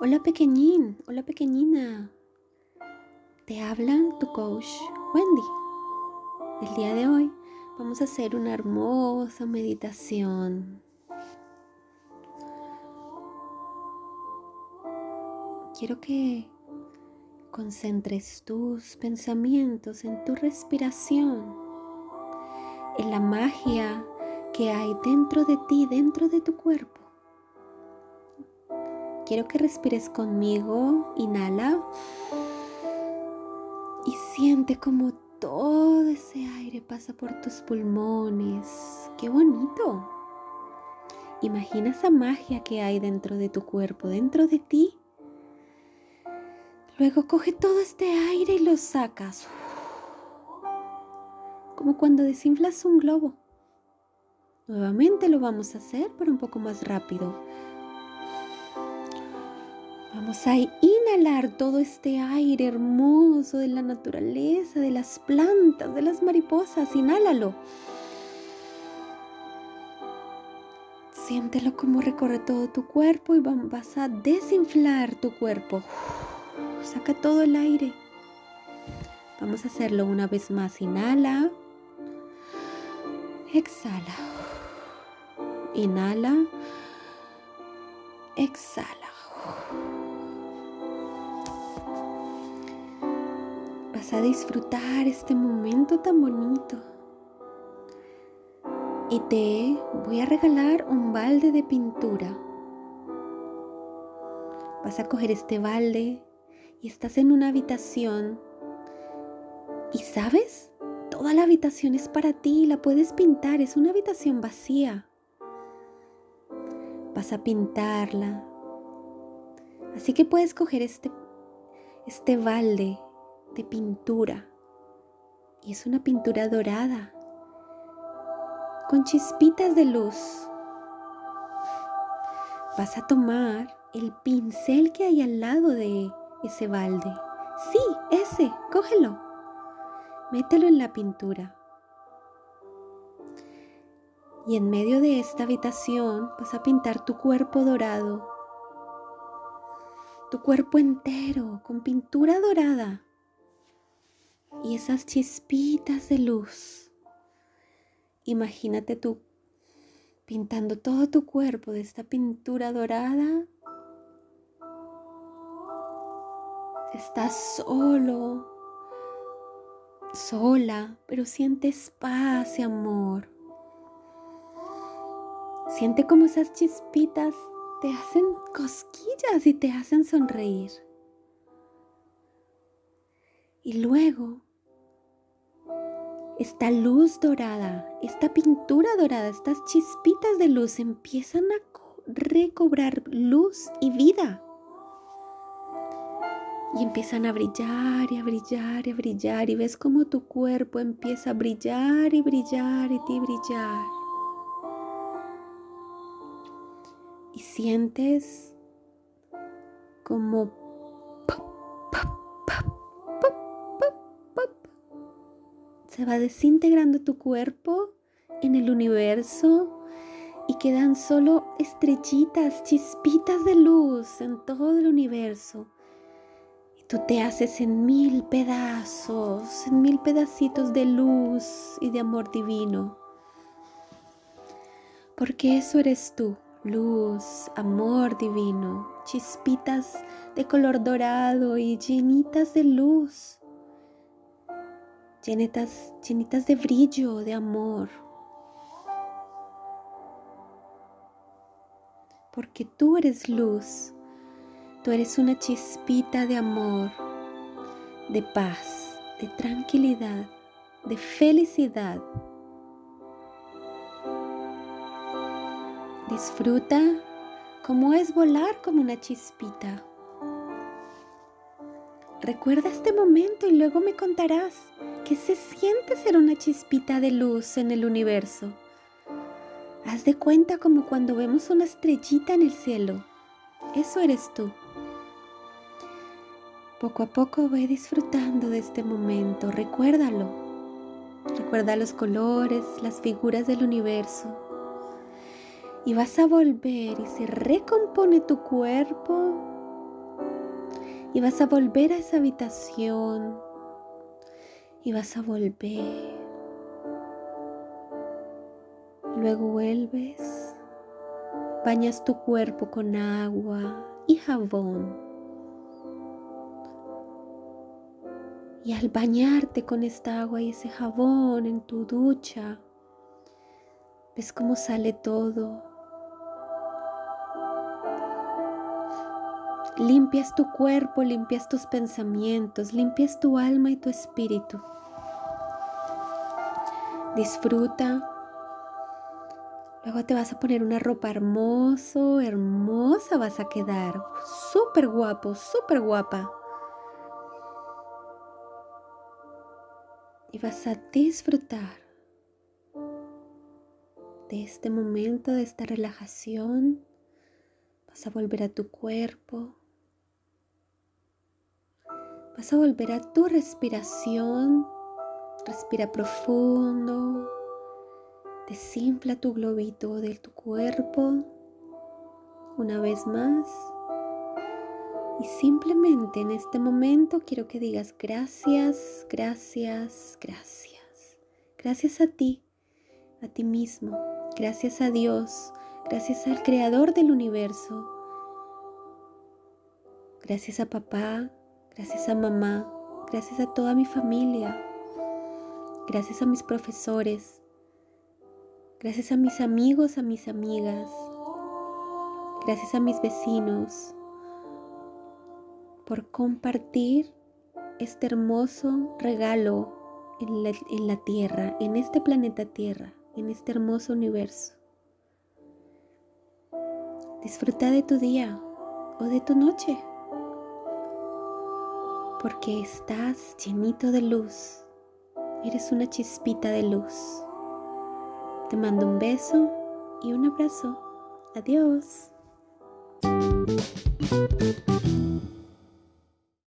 Hola pequeñín, hola pequeñina. Te habla tu coach Wendy. El día de hoy vamos a hacer una hermosa meditación. Quiero que concentres tus pensamientos en tu respiración, en la magia que hay dentro de ti, dentro de tu cuerpo. Quiero que respires conmigo, inhala y siente como todo ese aire pasa por tus pulmones. ¡Qué bonito! Imagina esa magia que hay dentro de tu cuerpo, dentro de ti. Luego coge todo este aire y lo sacas. Como cuando desinflas un globo. Nuevamente lo vamos a hacer, pero un poco más rápido. Vamos a inhalar todo este aire hermoso de la naturaleza, de las plantas, de las mariposas. Inhálalo. Siéntelo como recorre todo tu cuerpo y vas a desinflar tu cuerpo. Saca todo el aire. Vamos a hacerlo una vez más. Inhala. Exhala. Inhala. Exhala. Vas a disfrutar este momento tan bonito. Y te voy a regalar un balde de pintura. Vas a coger este balde y estás en una habitación y sabes, toda la habitación es para ti, la puedes pintar, es una habitación vacía. Vas a pintarla. Así que puedes coger este, este balde de pintura y es una pintura dorada con chispitas de luz. Vas a tomar el pincel que hay al lado de ese balde. Sí, ese, cógelo. Mételo en la pintura. Y en medio de esta habitación vas a pintar tu cuerpo dorado. Tu cuerpo entero con pintura dorada. Y esas chispitas de luz. Imagínate tú pintando todo tu cuerpo de esta pintura dorada Estás solo, sola, pero sientes paz y amor. Siente como esas chispitas te hacen cosquillas y te hacen sonreír. Y luego, esta luz dorada, esta pintura dorada, estas chispitas de luz empiezan a recobrar luz y vida y empiezan a brillar y a brillar y a brillar y ves como tu cuerpo empieza a brillar y brillar y brillar. Y sientes como se va desintegrando tu cuerpo en el universo y quedan solo estrellitas, chispitas de luz en todo el universo. Tú te haces en mil pedazos, en mil pedacitos de luz y de amor divino. Porque eso eres tú, luz, amor divino, chispitas de color dorado y llenitas de luz, llenitas, llenitas de brillo, de amor. Porque tú eres luz Tú eres una chispita de amor, de paz, de tranquilidad, de felicidad. Disfruta cómo es volar como una chispita. Recuerda este momento y luego me contarás qué se siente ser una chispita de luz en el universo. Haz de cuenta como cuando vemos una estrellita en el cielo. Eso eres tú. Poco a poco ve disfrutando de este momento, recuérdalo. Recuerda los colores, las figuras del universo. Y vas a volver y se recompone tu cuerpo. Y vas a volver a esa habitación. Y vas a volver. Luego vuelves. Bañas tu cuerpo con agua y jabón. Y al bañarte con esta agua y ese jabón en tu ducha, ves cómo sale todo. Limpias tu cuerpo, limpias tus pensamientos, limpias tu alma y tu espíritu. Disfruta. Luego te vas a poner una ropa hermoso, hermosa vas a quedar. Súper guapo, súper guapa. Y vas a disfrutar de este momento, de esta relajación. Vas a volver a tu cuerpo. Vas a volver a tu respiración. Respira profundo. Desinfla tu globito de tu cuerpo. Una vez más. Y simplemente en este momento quiero que digas gracias, gracias, gracias. Gracias a ti, a ti mismo. Gracias a Dios. Gracias al Creador del universo. Gracias a papá, Gracias a mamá, gracias a toda mi familia, gracias a mis profesores, gracias a mis amigos, a mis amigas, gracias a mis vecinos por compartir este hermoso regalo en la, Tierra, en este planeta Tierra, en este hermoso universo. Disfruta de tu día o de tu noche porque estás llenito de luz. Eres una chispita de luz. Te mando un beso y un abrazo. Adiós.